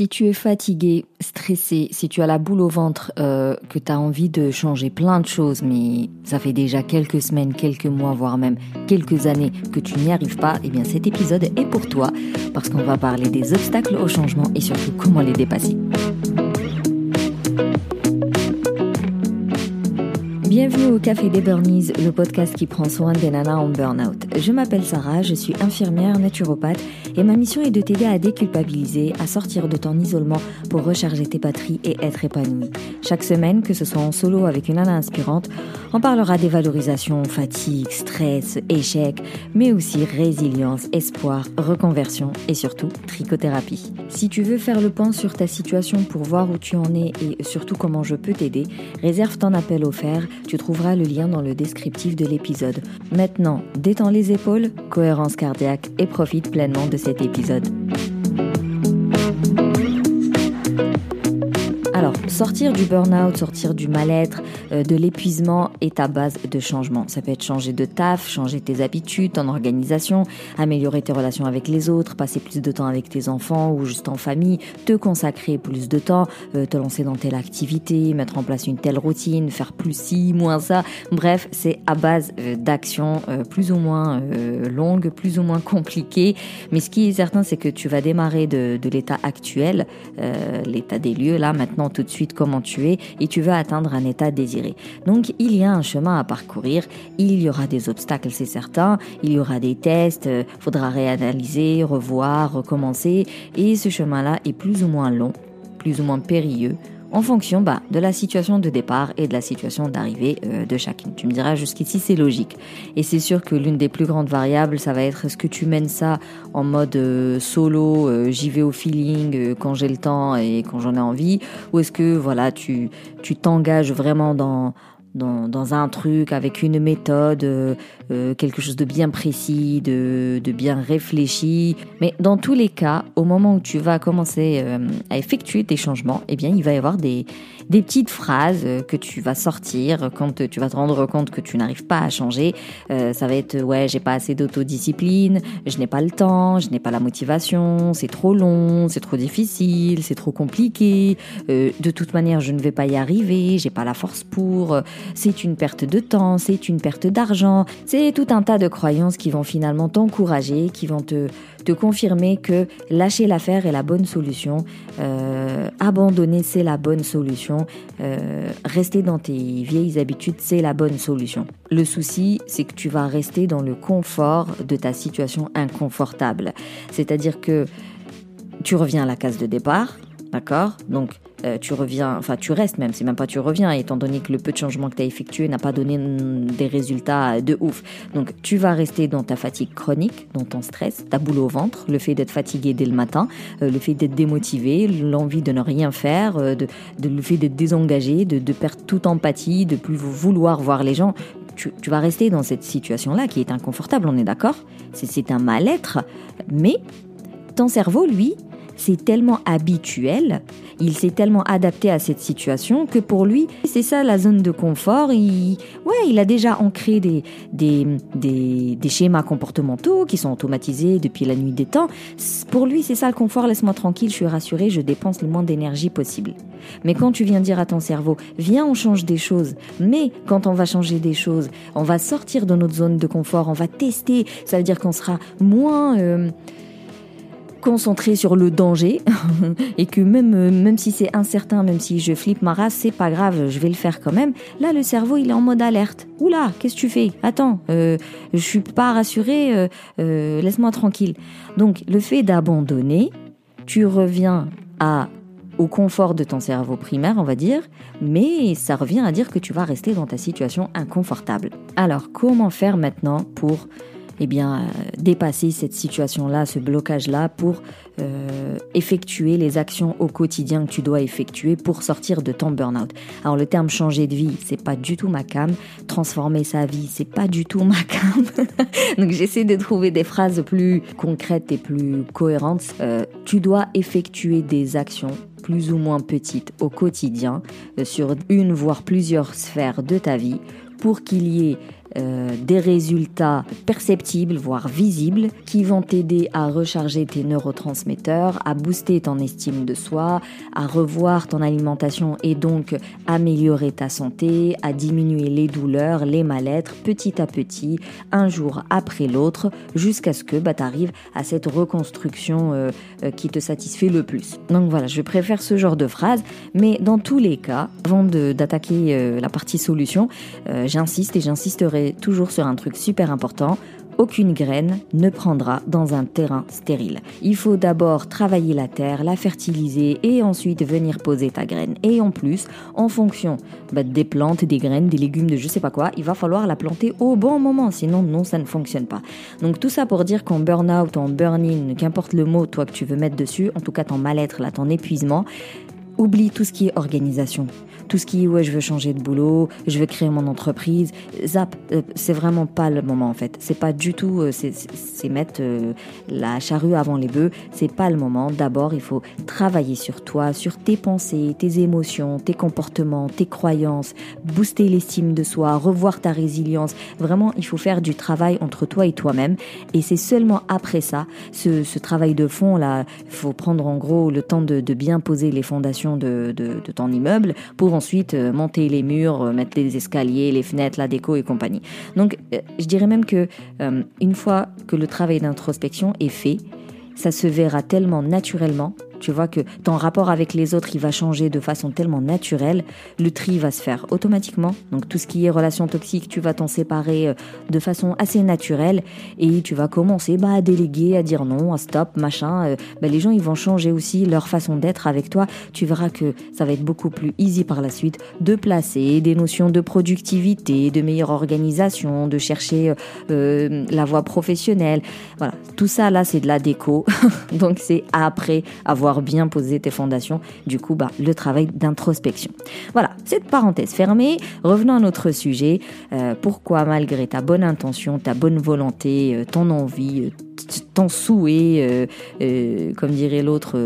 Si tu es fatigué, stressé, si tu as la boule au ventre, euh, que tu as envie de changer plein de choses, mais ça fait déjà quelques semaines, quelques mois, voire même quelques années que tu n'y arrives pas, eh bien cet épisode est pour toi parce qu'on va parler des obstacles au changement et surtout comment les dépasser. Bienvenue au Café des Burnies, le podcast qui prend soin des nanas en burn-out. Je m'appelle Sarah, je suis infirmière naturopathe et ma mission est de t'aider à déculpabiliser, à sortir de ton isolement pour recharger tes batteries et être épanouie. Chaque semaine, que ce soit en solo avec une nana inspirante, on parlera des valorisations, fatigue, stress, échec, mais aussi résilience, espoir, reconversion et surtout trichothérapie. Si tu veux faire le point sur ta situation pour voir où tu en es et surtout comment je peux t'aider, réserve ton appel offert tu trouveras le lien dans le descriptif de l'épisode. Maintenant, détends les épaules, cohérence cardiaque et profite pleinement de cet épisode. Sortir du burn-out, sortir du mal-être, euh, de l'épuisement est ta base de changement. Ça peut être changer de taf, changer tes habitudes, ton organisation, améliorer tes relations avec les autres, passer plus de temps avec tes enfants ou juste en famille, te consacrer plus de temps, euh, te lancer dans telle activité, mettre en place une telle routine, faire plus ci, moins ça. Bref, c'est à base euh, d'actions plus ou moins longues, plus ou moins compliquées. Mais ce qui est certain, c'est que tu vas démarrer de, de l'état actuel, l'état des lieux, là maintenant tout de suite comment tu es et tu veux atteindre un état désiré. Donc il y a un chemin à parcourir, il y aura des obstacles, c'est certain, il y aura des tests, euh, faudra réanalyser, revoir, recommencer. Et ce chemin-là est plus ou moins long, plus ou moins périlleux en fonction bah, de la situation de départ et de la situation d'arrivée euh, de chacune. Tu me diras jusqu'ici c'est logique. Et c'est sûr que l'une des plus grandes variables, ça va être est-ce que tu mènes ça en mode euh, solo, euh, j'y vais au feeling quand j'ai le temps et quand j'en ai envie, ou est-ce que voilà tu tu t'engages vraiment dans dans, dans, un truc avec une méthode, euh, euh, quelque chose de bien précis, de, de, bien réfléchi. Mais dans tous les cas, au moment où tu vas commencer euh, à effectuer tes changements, eh bien, il va y avoir des, des petites phrases que tu vas sortir quand tu vas te rendre compte que tu n'arrives pas à changer. ça va être ouais, j'ai pas assez d'autodiscipline, je n'ai pas le temps, je n'ai pas la motivation, c'est trop long, c'est trop difficile, c'est trop compliqué. de toute manière, je ne vais pas y arriver, j'ai pas la force pour c'est une perte de temps, c'est une perte d'argent, c'est tout un tas de croyances qui vont finalement t'encourager, qui vont te, te confirmer que lâcher l'affaire est la bonne solution, euh, abandonner c'est la bonne solution, euh, rester dans tes vieilles habitudes c'est la bonne solution. Le souci, c'est que tu vas rester dans le confort de ta situation inconfortable. C'est-à-dire que tu reviens à la case de départ, d'accord? Donc euh, tu reviens, enfin tu restes même, c'est même pas tu reviens, étant donné que le peu de changement que tu as effectué n'a pas donné des résultats de ouf. Donc tu vas rester dans ta fatigue chronique, dans ton stress, ta boule au ventre, le fait d'être fatigué dès le matin, euh, le fait d'être démotivé, l'envie de ne rien faire, euh, le fait d'être désengagé, de, de, perdre toute empathie, de plus vouloir voir les gens. Tu, tu vas rester dans cette situation-là qui est inconfortable, on est d'accord? C'est un mal-être, mais ton cerveau, lui, c'est tellement habituel, il s'est tellement adapté à cette situation que pour lui, c'est ça la zone de confort. Il, ouais, il a déjà ancré des, des, des, schémas comportementaux qui sont automatisés depuis la nuit des temps. Pour lui, c'est ça le confort, laisse-moi tranquille, je suis rassuré, je dépense le moins d'énergie possible. Mais quand tu viens dire à ton cerveau, viens, on change des choses. Mais quand on va changer des choses, on va sortir de notre zone de confort, on va tester. Ça veut dire qu'on sera moins... Euh, concentré sur le danger et que même même si c'est incertain, même si je flippe ma race, c'est pas grave, je vais le faire quand même. Là, le cerveau, il est en mode alerte. Oula, qu'est-ce que tu fais? Attends, euh, je suis pas rassuré, euh, euh, laisse-moi tranquille. Donc, le fait d'abandonner, tu reviens à au confort de ton cerveau primaire, on va dire, mais ça revient à dire que tu vas rester dans ta situation inconfortable. Alors, comment faire maintenant pour eh bien, euh, dépasser cette situation-là, ce blocage-là, pour euh, effectuer les actions au quotidien que tu dois effectuer pour sortir de ton burn-out. Alors le terme changer de vie, c'est pas du tout ma cam. Transformer sa vie, c'est pas du tout ma cam. Donc j'essaie de trouver des phrases plus concrètes et plus cohérentes. Euh, tu dois effectuer des actions plus ou moins petites au quotidien sur une voire plusieurs sphères de ta vie pour qu'il y ait euh, des résultats perceptibles, voire visibles, qui vont t'aider à recharger tes neurotransmetteurs, à booster ton estime de soi, à revoir ton alimentation et donc améliorer ta santé, à diminuer les douleurs, les mal-être petit à petit, un jour après l'autre, jusqu'à ce que bah, tu arrives à cette reconstruction euh, euh, qui te satisfait le plus. Donc voilà, je préfère ce genre de phrase, mais dans tous les cas, avant d'attaquer la partie solution, j'insiste et j'insisterai toujours sur un truc super important. Aucune graine ne prendra dans un terrain stérile. Il faut d'abord travailler la terre, la fertiliser et ensuite venir poser ta graine. Et en plus, en fonction bah, des plantes, des graines, des légumes, de je sais pas quoi, il va falloir la planter au bon moment, sinon non, ça ne fonctionne pas. Donc tout ça pour dire qu'en burn-out, en burn-in, qu'importe le mot toi que tu veux mettre dessus, en tout cas ton mal-être, là, ton épuisement, oublie tout ce qui est organisation tout ce qui est ouais je veux changer de boulot, je veux créer mon entreprise, zap, euh, c'est vraiment pas le moment en fait. C'est pas du tout, euh, c'est mettre euh, la charrue avant les bœufs. C'est pas le moment. D'abord, il faut travailler sur toi, sur tes pensées, tes émotions, tes comportements, tes croyances, booster l'estime de soi, revoir ta résilience. Vraiment, il faut faire du travail entre toi et toi-même. Et c'est seulement après ça, ce, ce, travail de fond là, faut prendre en gros le temps de, de bien poser les fondations de, ton immeuble pour ensuite euh, monter les murs, euh, mettre les escaliers, les fenêtres, la déco et compagnie. Donc, euh, je dirais même que une fois que le travail d'introspection est fait, ça se verra tellement naturellement tu vois que ton rapport avec les autres, il va changer de façon tellement naturelle. Le tri va se faire automatiquement. Donc tout ce qui est relation toxique, tu vas t'en séparer euh, de façon assez naturelle et tu vas commencer bah, à déléguer, à dire non, à stop, machin. Euh, bah, les gens, ils vont changer aussi leur façon d'être avec toi. Tu verras que ça va être beaucoup plus easy par la suite de placer des notions de productivité, de meilleure organisation, de chercher euh, la voie professionnelle. Voilà, tout ça là, c'est de la déco. Donc c'est après avoir bien poser tes fondations. Du coup, bah, le travail d'introspection. Voilà, cette parenthèse fermée. Revenons à notre sujet. Euh, pourquoi, malgré ta bonne intention, ta bonne volonté, euh, ton envie, euh, ton souhait, comme dirait l'autre,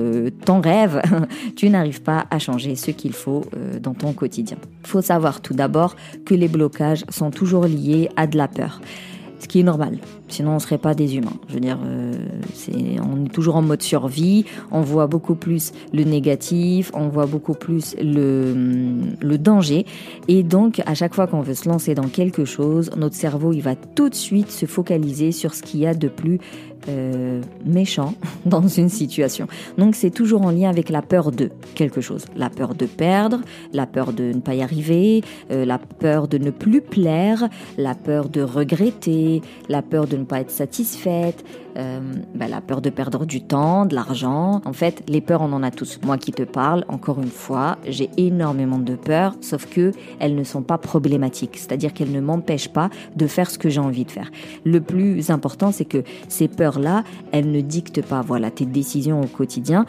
ton rêve, tu n'arrives pas à changer ce qu'il faut dans ton quotidien. Il faut savoir tout d'abord que les blocages sont toujours liés à de la peur ce qui est normal. Sinon, on ne serait pas des humains. Je veux dire, euh, on est toujours en mode survie, on voit beaucoup plus le négatif, on voit beaucoup plus le, le danger. Et donc, à chaque fois qu'on veut se lancer dans quelque chose, notre cerveau, il va tout de suite se focaliser sur ce qu'il y a de plus euh, méchant dans une situation. Donc c'est toujours en lien avec la peur de quelque chose. La peur de perdre, la peur de ne pas y arriver, euh, la peur de ne plus plaire, la peur de regretter, la peur de ne pas être satisfaite, euh, bah, la peur de perdre du temps, de l'argent. En fait, les peurs, on en a tous. Moi qui te parle, encore une fois, j'ai énormément de peurs, sauf que elles ne sont pas problématiques. C'est-à-dire qu'elles ne m'empêchent pas de faire ce que j'ai envie de faire. Le plus important, c'est que ces peurs-là, elles ne dictent pas, voilà, tes décisions au quotidien,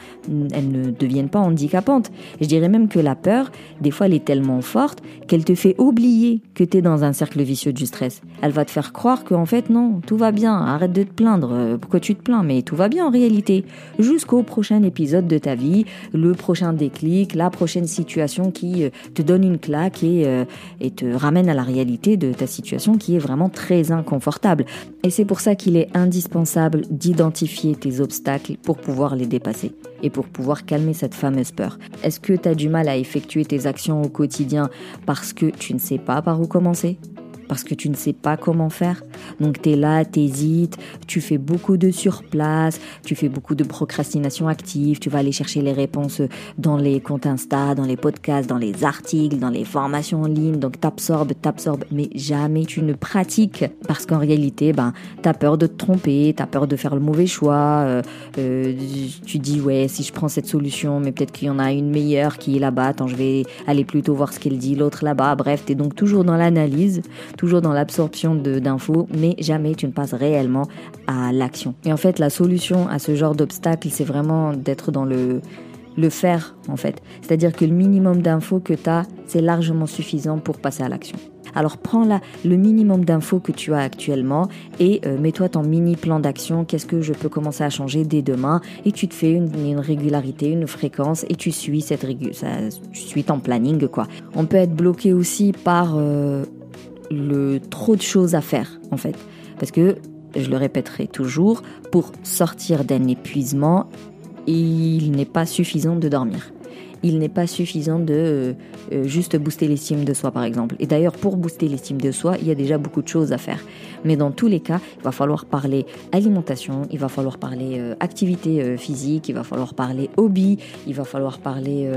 elles ne deviennent pas handicapantes. Je dirais même que la peur, des fois, elle est tellement forte qu'elle te fait oublier que tu es dans un cercle vicieux du stress. Elle va te faire croire qu'en fait, non, tout va bien, arrête de te plaindre pourquoi tu te plains, mais tout va bien en réalité. Jusqu'au prochain épisode de ta vie, le prochain déclic, la prochaine situation qui euh, te donne une claque et, euh, et te ramène à la réalité de ta situation qui est vraiment très inconfortable. Et c'est pour ça qu'il est indispensable d'identifier tes obstacles pour pouvoir les dépasser et pour pouvoir calmer cette fameuse peur. Est-ce que tu as du mal à effectuer tes actions au quotidien parce que tu ne sais pas par où commencer? Parce que tu ne sais pas comment faire. Donc tu es là, tu hésites, tu fais beaucoup de surplace, tu fais beaucoup de procrastination active, tu vas aller chercher les réponses dans les comptes Insta, dans les podcasts, dans les articles, dans les formations en ligne, donc t'absorbes, t'absorbes, mais jamais tu ne pratiques. Parce qu'en réalité, ben, tu as peur de te tromper, tu as peur de faire le mauvais choix, euh, euh, tu dis ouais, si je prends cette solution, mais peut-être qu'il y en a une meilleure qui est là-bas, attends, je vais aller plutôt voir ce qu'elle dit, l'autre là-bas, bref, tu es donc toujours dans l'analyse toujours dans l'absorption d'infos, mais jamais tu ne passes réellement à l'action. Et en fait, la solution à ce genre d'obstacle, c'est vraiment d'être dans le, le faire, en fait. C'est-à-dire que le minimum d'infos que tu as, c'est largement suffisant pour passer à l'action. Alors prends là le minimum d'infos que tu as actuellement et euh, mets-toi ton mini plan d'action. Qu'est-ce que je peux commencer à changer dès demain? Et tu te fais une, régularité, une fréquence et tu suis cette tu suis ton planning quoi. On peut être bloqué aussi par euh, le trop de choses à faire en fait. Parce que, je le répéterai toujours, pour sortir d'un épuisement, il n'est pas suffisant de dormir il n'est pas suffisant de euh, euh, juste booster l'estime de soi, par exemple. Et d'ailleurs, pour booster l'estime de soi, il y a déjà beaucoup de choses à faire. Mais dans tous les cas, il va falloir parler alimentation, il va falloir parler euh, activité physique, il va falloir parler hobby, il va falloir parler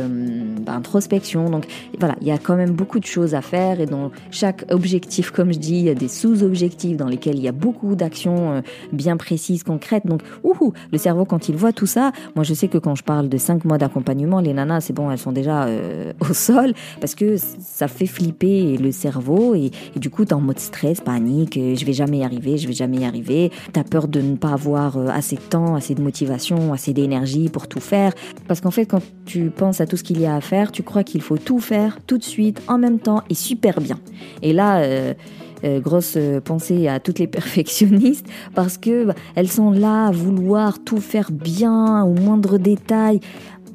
bah, introspection. Donc voilà, il y a quand même beaucoup de choses à faire et dans chaque objectif, comme je dis, il y a des sous-objectifs dans lesquels il y a beaucoup d'actions bien précises, concrètes. Donc, ouhou, le cerveau, quand il voit tout ça, moi je sais que quand je parle de 5 mois d'accompagnement, les nanas, c'est elles sont déjà euh, au sol parce que ça fait flipper le cerveau et, du coup, tu es en mode stress, panique, euh, je vais jamais y arriver, je vais jamais y arriver. Tu as peur de ne pas avoir euh, assez de temps, assez de motivation, assez d'énergie pour tout faire. Parce qu'en fait, quand tu penses à tout ce qu'il y a à faire, tu crois qu'il faut tout faire tout de suite, en même temps et super bien. Et là, grosse pensée à toutes les perfectionnistes parce que bah, elles sont là à vouloir tout faire bien au moindre détail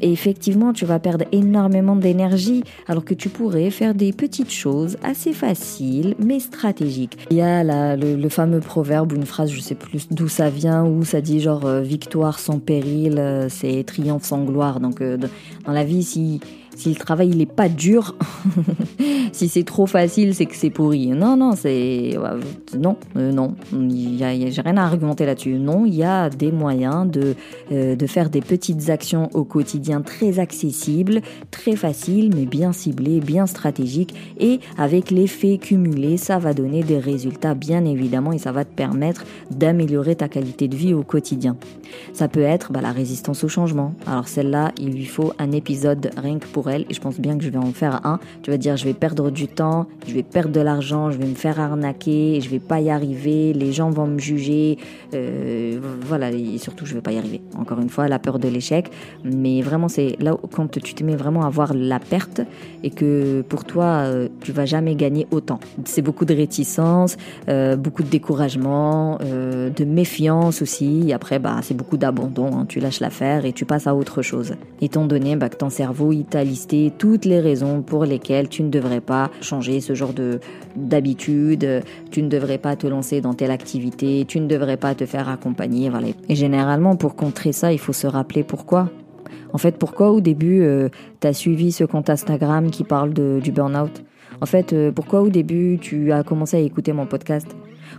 et effectivement, tu vas perdre énormément d'énergie alors que tu pourrais faire des petites choses assez faciles mais stratégiques. Il y a le, fameux proverbe ou une phrase, je sais plus d'où ça vient, où ça dit genre euh, victoire sans péril, euh, c'est triomphe sans gloire. Donc euh, dans la vie, si si le travail il est pas dur, si c'est trop facile, c'est que c'est pourri. Non, non, c'est non, euh, non. J'ai rien à argumenter là-dessus. Non, il y a des moyens de euh, de faire des petites actions au quotidien très accessibles, très faciles, mais bien ciblées, bien stratégiques, et avec l'effet cumulé, ça va donner des résultats bien évidemment, et ça va te permettre d'améliorer ta qualité de vie au quotidien. Ça peut être bah, la résistance au changement. Alors celle-là, il lui faut un épisode rien que pour et je pense bien que je vais en faire un. Tu vas dire je vais perdre du temps, je vais perdre de l'argent, je vais me faire arnaquer, je vais pas y arriver, les gens vont me juger, euh, voilà et surtout je vais pas y arriver. Encore une fois la peur de l'échec, mais vraiment c'est là quand tu te mets vraiment à voir la perte et que pour toi euh, tu vas jamais gagner autant. C'est beaucoup de réticence, euh, beaucoup de découragement, de méfiance aussi. Après bah c'est beaucoup d'abandon. Hein. Tu lâches l'affaire et tu passes à autre chose. Étant donné bah, que ton cerveau il toutes les raisons pour lesquelles tu ne devrais pas changer ce genre de d'habitude, tu ne devrais pas te lancer dans telle activité, tu ne devrais pas te faire accompagner. Et généralement, pour contrer ça, il faut se rappeler pourquoi. En fait, pourquoi au début, euh, tu as suivi ce compte Instagram qui parle du burn-out? En fait, euh, pourquoi au début, tu as commencé à écouter mon podcast?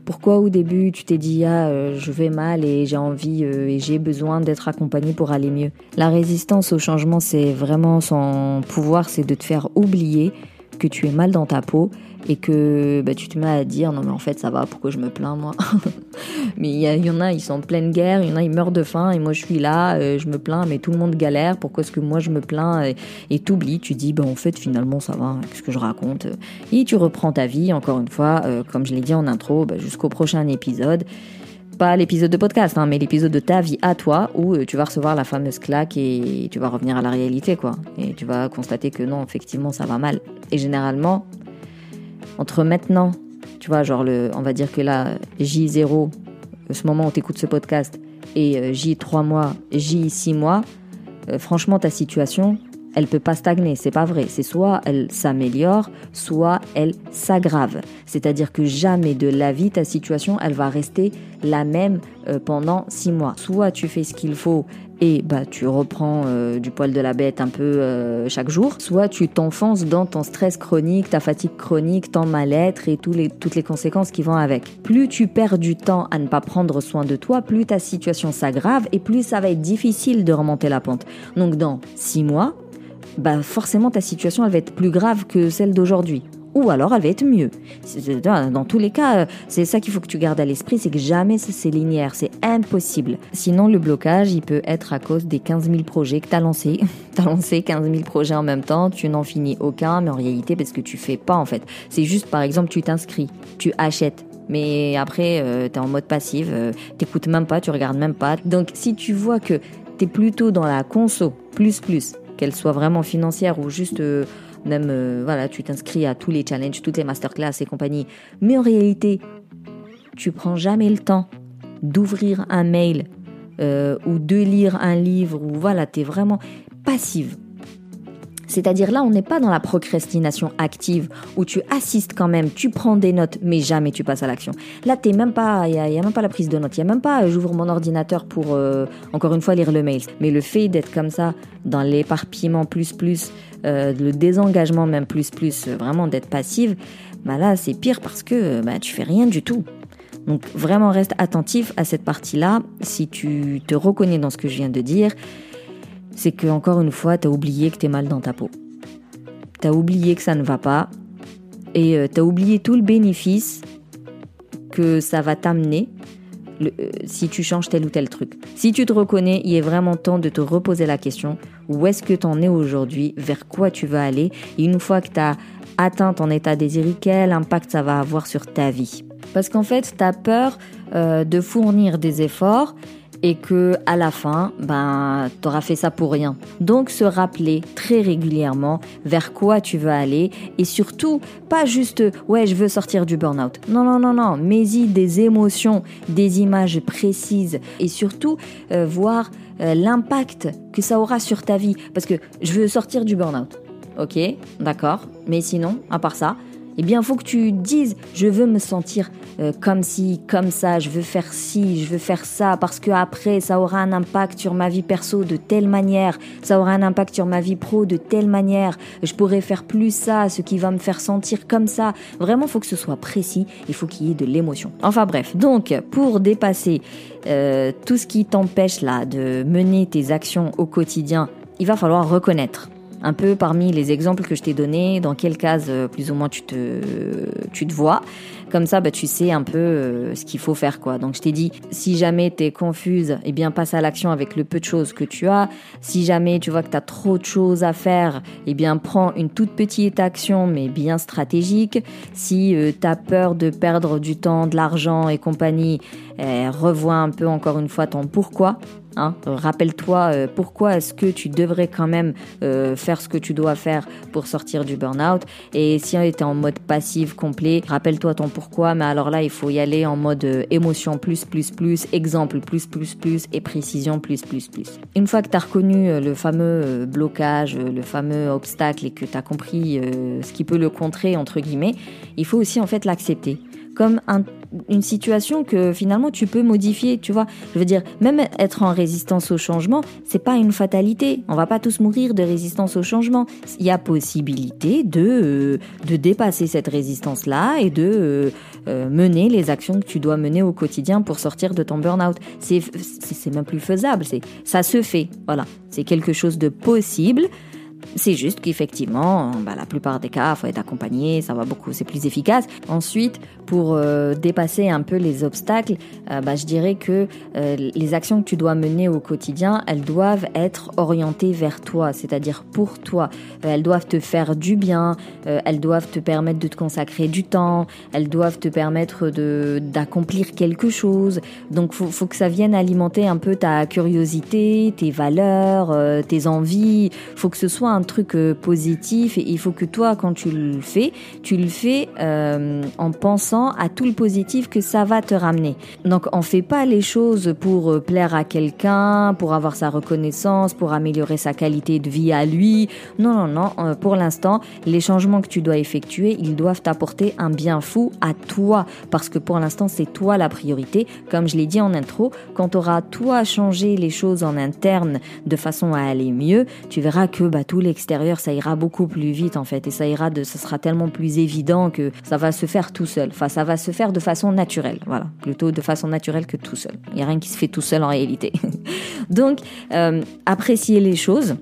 Pourquoi au début tu t'es dit ah euh, je vais mal et j'ai envie euh, et j'ai besoin d'être accompagné pour aller mieux? La résistance au changement c'est vraiment son pouvoir, c'est de te faire oublier que tu es mal dans ta peau et que bah, tu te mets à dire non mais en fait ça va, pourquoi je me plains moi Mais il y, en a, ils sont en pleine guerre, il y en a, ils meurent de faim et moi je suis là, euh, je me plains, mais tout le monde galère, pourquoi est-ce que moi je me plains Et t'oublies, tu dis bah en fait finalement ça va, qu'est-ce que je raconte Et tu reprends ta vie, encore une fois, euh, comme je l'ai dit en intro, bah, jusqu'au prochain épisode pas l'épisode de podcast, hein, mais l'épisode de ta vie à toi où euh, tu vas recevoir la fameuse claque et tu vas revenir à la réalité, quoi. Et tu vas constater que non, effectivement, ça va mal. Et généralement, entre maintenant, tu vois, genre le, on va dire que là, J0, ce moment où tu écoutes ce podcast, et euh, J3 mois, J6 mois, euh, franchement, ta situation, elle peut pas stagner, c'est pas vrai. C'est soit elle s'améliore, soit elle s'aggrave. C'est-à-dire que jamais de la vie, ta situation, elle va rester la même euh, pendant six mois. Soit tu fais ce qu'il faut et bah tu reprends euh, du poil de la bête un peu euh, chaque jour, soit tu t'enfonces dans ton stress chronique, ta fatigue chronique, ton mal-être et tous les, toutes les conséquences qui vont avec. Plus tu perds du temps à ne pas prendre soin de toi, plus ta situation s'aggrave et plus ça va être difficile de remonter la pente. Donc dans six mois, bah forcément ta situation elle va être plus grave que celle d'aujourd'hui. Ou alors elle va être mieux. Dans tous les cas, c'est ça qu'il faut que tu gardes à l'esprit, c'est que jamais c'est linéaire, c'est impossible. Sinon le blocage, il peut être à cause des 15 000 projets que tu as lancés. tu as lancé 15 000 projets en même temps, tu n'en finis aucun, mais en réalité parce que tu fais pas en fait. C'est juste par exemple tu t'inscris, tu achètes, mais après euh, tu es en mode passif, euh, t'écoutes même pas, tu regardes même pas. Donc si tu vois que tu es plutôt dans la conso, plus plus, qu'elle soit vraiment financière ou juste euh, même euh, voilà, tu t'inscris à tous les challenges, toutes les masterclass et compagnie, mais en réalité, tu prends jamais le temps d'ouvrir un mail euh, ou de lire un livre ou voilà, tu es vraiment passive. C'est-à-dire là, on n'est pas dans la procrastination active où tu assistes quand même, tu prends des notes, mais jamais tu passes à l'action. Là, t'es même pas, il a même pas la prise de notes, il a même pas, j'ouvre mon ordinateur pour euh, encore une fois lire le mail. Mais le fait d'être comme ça dans l'éparpillement plus plus, euh, le désengagement même plus plus, euh, vraiment d'être passive, bah là c'est pire parce que bah, tu fais rien du tout. Donc vraiment reste attentif à cette partie-là. Si tu te reconnais dans ce que je viens de dire, c'est que encore une fois, tu as oublié que tu es mal dans ta peau. Tu as oublié que ça ne va pas et euh, tu as oublié tout le bénéfice que ça va t'amener euh, si tu changes tel ou tel truc. Si tu te reconnais, il est vraiment temps de te reposer la question où est-ce que tu en es aujourd'hui, vers quoi tu vas aller? Et une fois que tu as atteint ton état désiré, quel impact ça va avoir sur ta vie? Parce qu'en fait, tu as peur euh, de fournir des efforts et que à la fin, ben, t'auras fait ça pour rien. Donc, se rappeler très régulièrement vers quoi tu veux aller et surtout, pas juste, ouais, je veux sortir du burn-out. Non, non, non, non, mets-y des émotions, des images précises et surtout, euh, voir euh, l'impact que ça aura sur ta vie. Parce que je veux sortir du burn-out. Ok, d'accord. Mais sinon, à part ça, eh bien, faut que tu dises, je veux me sentir euh, comme si, comme ça, je veux faire ci, je veux faire ça, parce que après, ça aura un impact sur ma vie perso de telle manière, ça aura un impact sur ma vie pro de telle manière, je pourrais faire plus ça, ce qui va me faire sentir comme ça. Vraiment, faut que ce soit précis, il faut qu'il y ait de l'émotion. Enfin bref, donc, pour dépasser euh, tout ce qui t'empêche là de mener tes actions au quotidien, il va falloir reconnaître un peu parmi les exemples que je t'ai donnés, dans quelle case euh, plus ou moins tu te, tu te vois. Comme ça, bah, tu sais un peu euh, ce qu'il faut faire. quoi. Donc je t'ai dit, si jamais tu es confuse, eh bien passe à l'action avec le peu de choses que tu as. Si jamais tu vois que tu as trop de choses à faire, eh bien prends une toute petite action, mais bien stratégique. Si euh, tu as peur de perdre du temps, de l'argent et compagnie, eh, revois un peu encore une fois ton pourquoi. Hein. Rappelle-toi euh, pourquoi est-ce que tu devrais quand même euh, faire ce que tu dois faire pour sortir du burn-out. Et si on était en mode passif complet, rappelle-toi ton pourquoi. Mais alors là, il faut y aller en mode euh, émotion plus, plus, plus, exemple plus, plus, plus et précision plus, plus, plus. Une fois que tu as reconnu le fameux blocage, le fameux obstacle et que tu as compris ce qui peut le contrer, entre guillemets, il faut aussi en fait l'accepter comme une situation que finalement tu peux modifier, tu vois. Je veux dire, même être en résistance au changement, c'est pas une fatalité. On va pas tous mourir de résistance au changement. Il y a possibilité de, euh, de dépasser cette résistance-là et de euh, euh, mener les actions que tu dois mener au quotidien pour sortir de ton burn-out. C'est, même plus faisable. Ça se fait. Voilà. C'est quelque chose de possible. C'est juste qu'effectivement, bah, la plupart des cas, faut être accompagné, ça va beaucoup, c'est plus efficace. Ensuite, pour euh, dépasser un peu les obstacles, euh, bah, je dirais que euh, les actions que tu dois mener au quotidien, elles doivent être orientées vers toi, c'est-à-dire pour toi. elles doivent te faire du bien, elles doivent te permettre de te consacrer du temps, elles doivent te permettre de d'accomplir quelque chose. Donc, faut, faut que ça vienne alimenter un peu ta curiosité, tes valeurs, tes envies. Faut que ce soit un truc euh, positif et il faut que toi, quand tu le fais, tu le fais euh, en pensant à tout le positif que ça va te ramener. Donc on fait pas les choses pour euh, plaire à quelqu'un, pour avoir sa reconnaissance, pour améliorer sa qualité de vie à lui. Non, non, non. pour l'instant, les changements que tu dois effectuer, ils doivent t'apporter un bien fou à toi parce que pour l'instant, c'est toi la priorité. Comme je l'ai dit en intro, quand tu auras toi changé les choses en interne de façon à aller mieux, tu verras que bah, tout l'extérieur, ça ira beaucoup plus vite en fait, et ça ira de, ça sera tellement plus évident que ça va se faire tout seul. Enfin, ça va se faire de façon naturelle, voilà, plutôt de façon naturelle que tout seul. Il y a rien qui se fait tout seul en réalité. Donc, euh, apprécier les choses.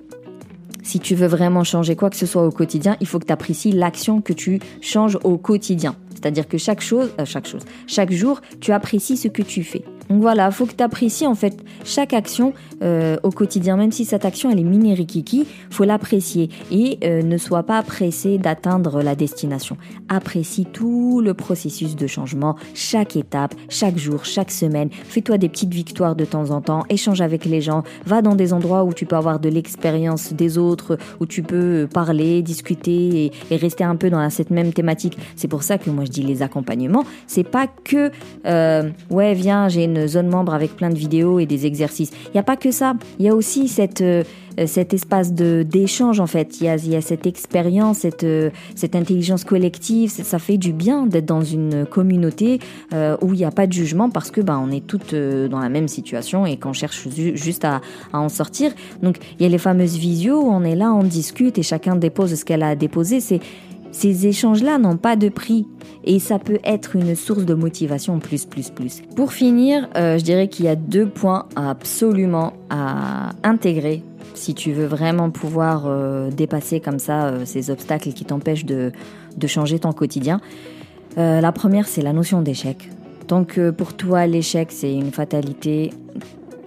Si tu veux vraiment changer quoi que ce soit au quotidien, il faut que tu apprécies l'action que tu changes au quotidien. C'est-à-dire que chaque chose, euh, chaque chose, chaque jour, tu apprécies ce que tu fais. Donc voilà, faut que tu apprécies en fait chaque action euh, au quotidien, même si cette action elle est mini rikiki, faut l'apprécier et euh, ne sois pas pressé d'atteindre la destination. Apprécie tout le processus de changement, chaque étape, chaque jour, chaque semaine. Fais-toi des petites victoires de temps en temps, échange avec les gens, va dans des endroits où tu peux avoir de l'expérience des autres, où tu peux parler, discuter et, rester un peu dans cette même thématique. C'est pour ça que moi je dis les accompagnements, c'est pas que euh, ouais viens j'ai une zone membre avec plein de vidéos et des exercices. Il n'y a pas que ça. Il y a aussi cette, euh, cet espace d'échange, en fait. Il y a, y a cette expérience, cette, euh, cette intelligence collective. Ça fait du bien d'être dans une communauté euh, où il n'y a pas de jugement parce que ben, on est toutes dans la même situation et qu'on cherche juste à, à en sortir. Donc, il y a les fameuses visios où on est là, on discute et chacun dépose ce qu'elle a déposé. C'est, ces échanges-là n'ont pas de prix et ça peut être une source de motivation plus, plus, plus. Pour finir, euh, je dirais qu'il y a deux points absolument à intégrer si tu veux vraiment pouvoir euh, dépasser comme ça euh, ces obstacles qui t'empêchent de, de, changer ton quotidien. la première, c'est la notion d'échec. Donc pour toi, l'échec, c'est une fatalité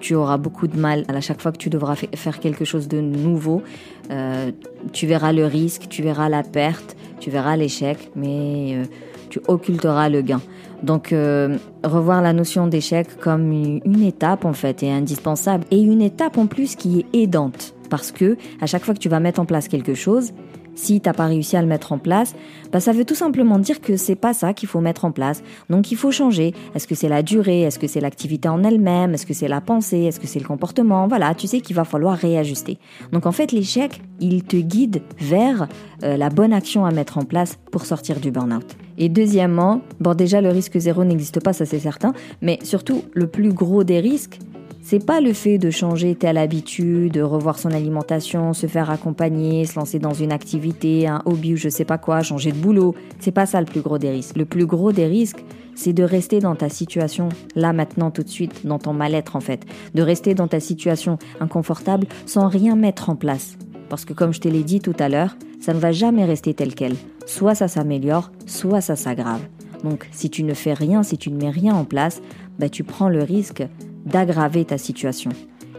tu auras beaucoup de mal à chaque fois que tu devras faire quelque chose de nouveau. Euh, tu verras le risque, tu verras la perte, tu verras l'échec, mais euh, tu occulteras le gain. Donc euh, revoir la notion d'échec comme une étape en fait est indispensable et une étape en plus qui est aidante parce que à chaque fois que tu vas mettre en place quelque chose, si t'as pas réussi à le mettre en place, bah ça veut tout simplement dire que c'est pas ça qu'il faut mettre en place. Donc il faut changer. Est-ce que c'est la durée? Est-ce que c'est l'activité en elle-même? Est-ce que c'est la pensée? Est-ce que c'est le comportement? Voilà, tu sais qu'il va falloir réajuster. Donc en fait, l'échec, il te guide vers euh, la bonne action à mettre en place pour sortir du burn-out. Et deuxièmement, bon déjà le risque zéro n'existe pas, ça c'est certain, mais surtout le plus gros des risques, c'est pas le fait de changer telle habitude, de revoir son alimentation, se faire accompagner, se lancer dans une activité, un hobby ou je sais pas quoi, changer de boulot. C'est pas ça le plus gros des risques. Le plus gros des risques, c'est de rester dans ta situation, là maintenant tout de suite, dans ton mal-être en fait. De rester dans ta situation inconfortable sans rien mettre en place. Parce que comme je te l'ai dit tout à l'heure, ça ne va jamais rester tel quel. Soit ça s'améliore, soit ça s'aggrave. Donc si tu ne fais rien, si tu ne mets rien en place, bah, tu prends le risque d'aggraver ta situation.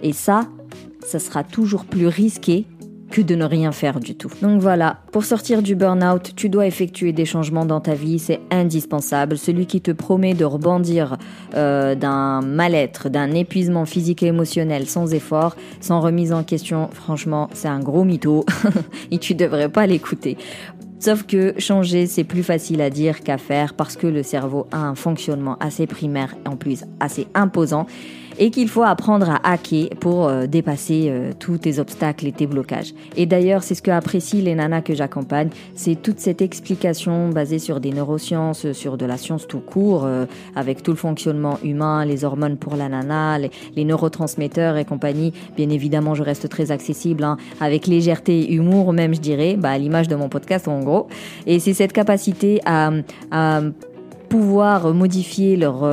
Et ça, ça sera toujours plus risqué que de ne rien faire du tout. Donc voilà, pour sortir du burn-out, tu dois effectuer des changements dans ta vie, c'est indispensable. Celui qui te promet de rebondir euh, d'un mal-être, d'un épuisement physique et émotionnel sans effort, sans remise en question, franchement, c'est un gros mytho et tu devrais pas l'écouter. Sauf que changer, c'est plus facile à dire qu'à faire parce que le cerveau a un fonctionnement assez primaire, en plus assez imposant et qu'il faut apprendre à hacker pour euh, dépasser euh, tous tes obstacles et tes blocages. Et d'ailleurs, c'est ce que apprécient les nanas que j'accompagne, c'est toute cette explication basée sur des neurosciences, sur de la science tout court, euh, avec tout le fonctionnement humain, les hormones pour la nana, les, neurotransmetteurs et compagnie. Bien évidemment, je reste très accessible, hein, avec légèreté et humour même, je dirais, bah, à l'image de mon podcast en gros. Et c'est cette capacité à, à pouvoir modifier leur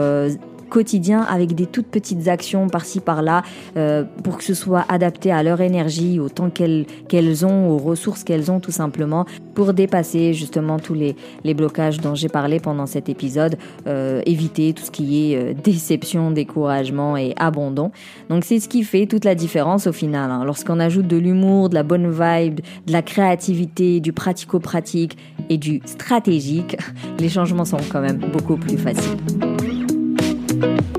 quotidien avec des toutes petites actions par-ci par-là euh, pour que ce soit adapté à leur énergie, au temps qu'elles qu'elles ont, aux ressources qu'elles ont tout simplement pour dépasser justement tous les, les blocages dont j'ai parlé pendant cet épisode, euh, éviter tout ce qui est euh, déception, découragement et abandon. Donc c'est ce qui fait toute la différence au final. Hein. Lorsqu'on ajoute de l'humour, de la bonne vibe, de la créativité, du pratico-pratique et du stratégique, les changements sont quand même beaucoup plus faciles. thank you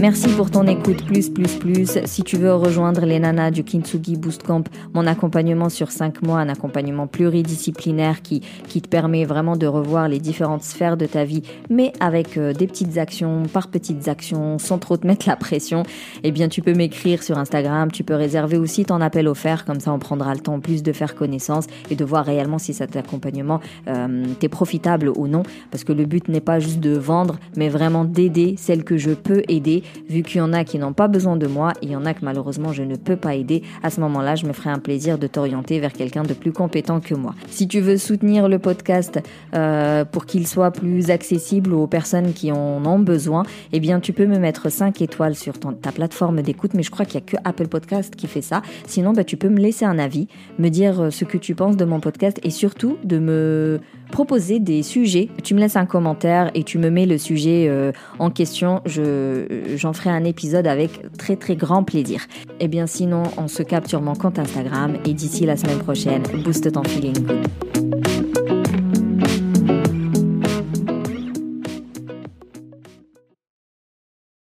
Merci pour ton écoute. Plus plus plus. Si tu veux rejoindre les nanas du Kintsugi Boost Camp, mon accompagnement sur 5 mois, un accompagnement pluridisciplinaire qui, qui te permet vraiment de revoir les différentes sphères de ta vie, mais avec euh, des petites actions, par petites actions, sans trop te mettre la pression, eh bien tu peux m'écrire sur Instagram, tu peux réserver aussi ton appel offert, comme ça on prendra le temps plus de faire connaissance et de voir réellement si cet accompagnement euh, t'est profitable ou non, parce que le but n'est pas juste de vendre, mais vraiment d'aider celles que je peux aider vu qu'il y en a qui n'ont pas besoin de moi, il y en a que malheureusement je ne peux pas aider, à ce moment-là, je me ferai un plaisir de t'orienter vers quelqu'un de plus compétent que moi. Si tu veux soutenir le podcast euh, pour qu'il soit plus accessible aux personnes qui en ont besoin, eh bien tu peux me mettre 5 étoiles sur ta plateforme d'écoute, mais je crois qu'il n'y a que Apple Podcast qui fait ça. Sinon, bah, tu peux me laisser un avis, me dire euh, ce que tu penses de mon podcast et surtout de me proposer des sujets. Tu me laisses un commentaire et tu me mets le sujet euh, en question. Je, j'en ferai un épisode avec très très grand plaisir. Et eh bien sinon, on se capte sur mon compte Instagram et d'ici la semaine prochaine, booste ton feeling.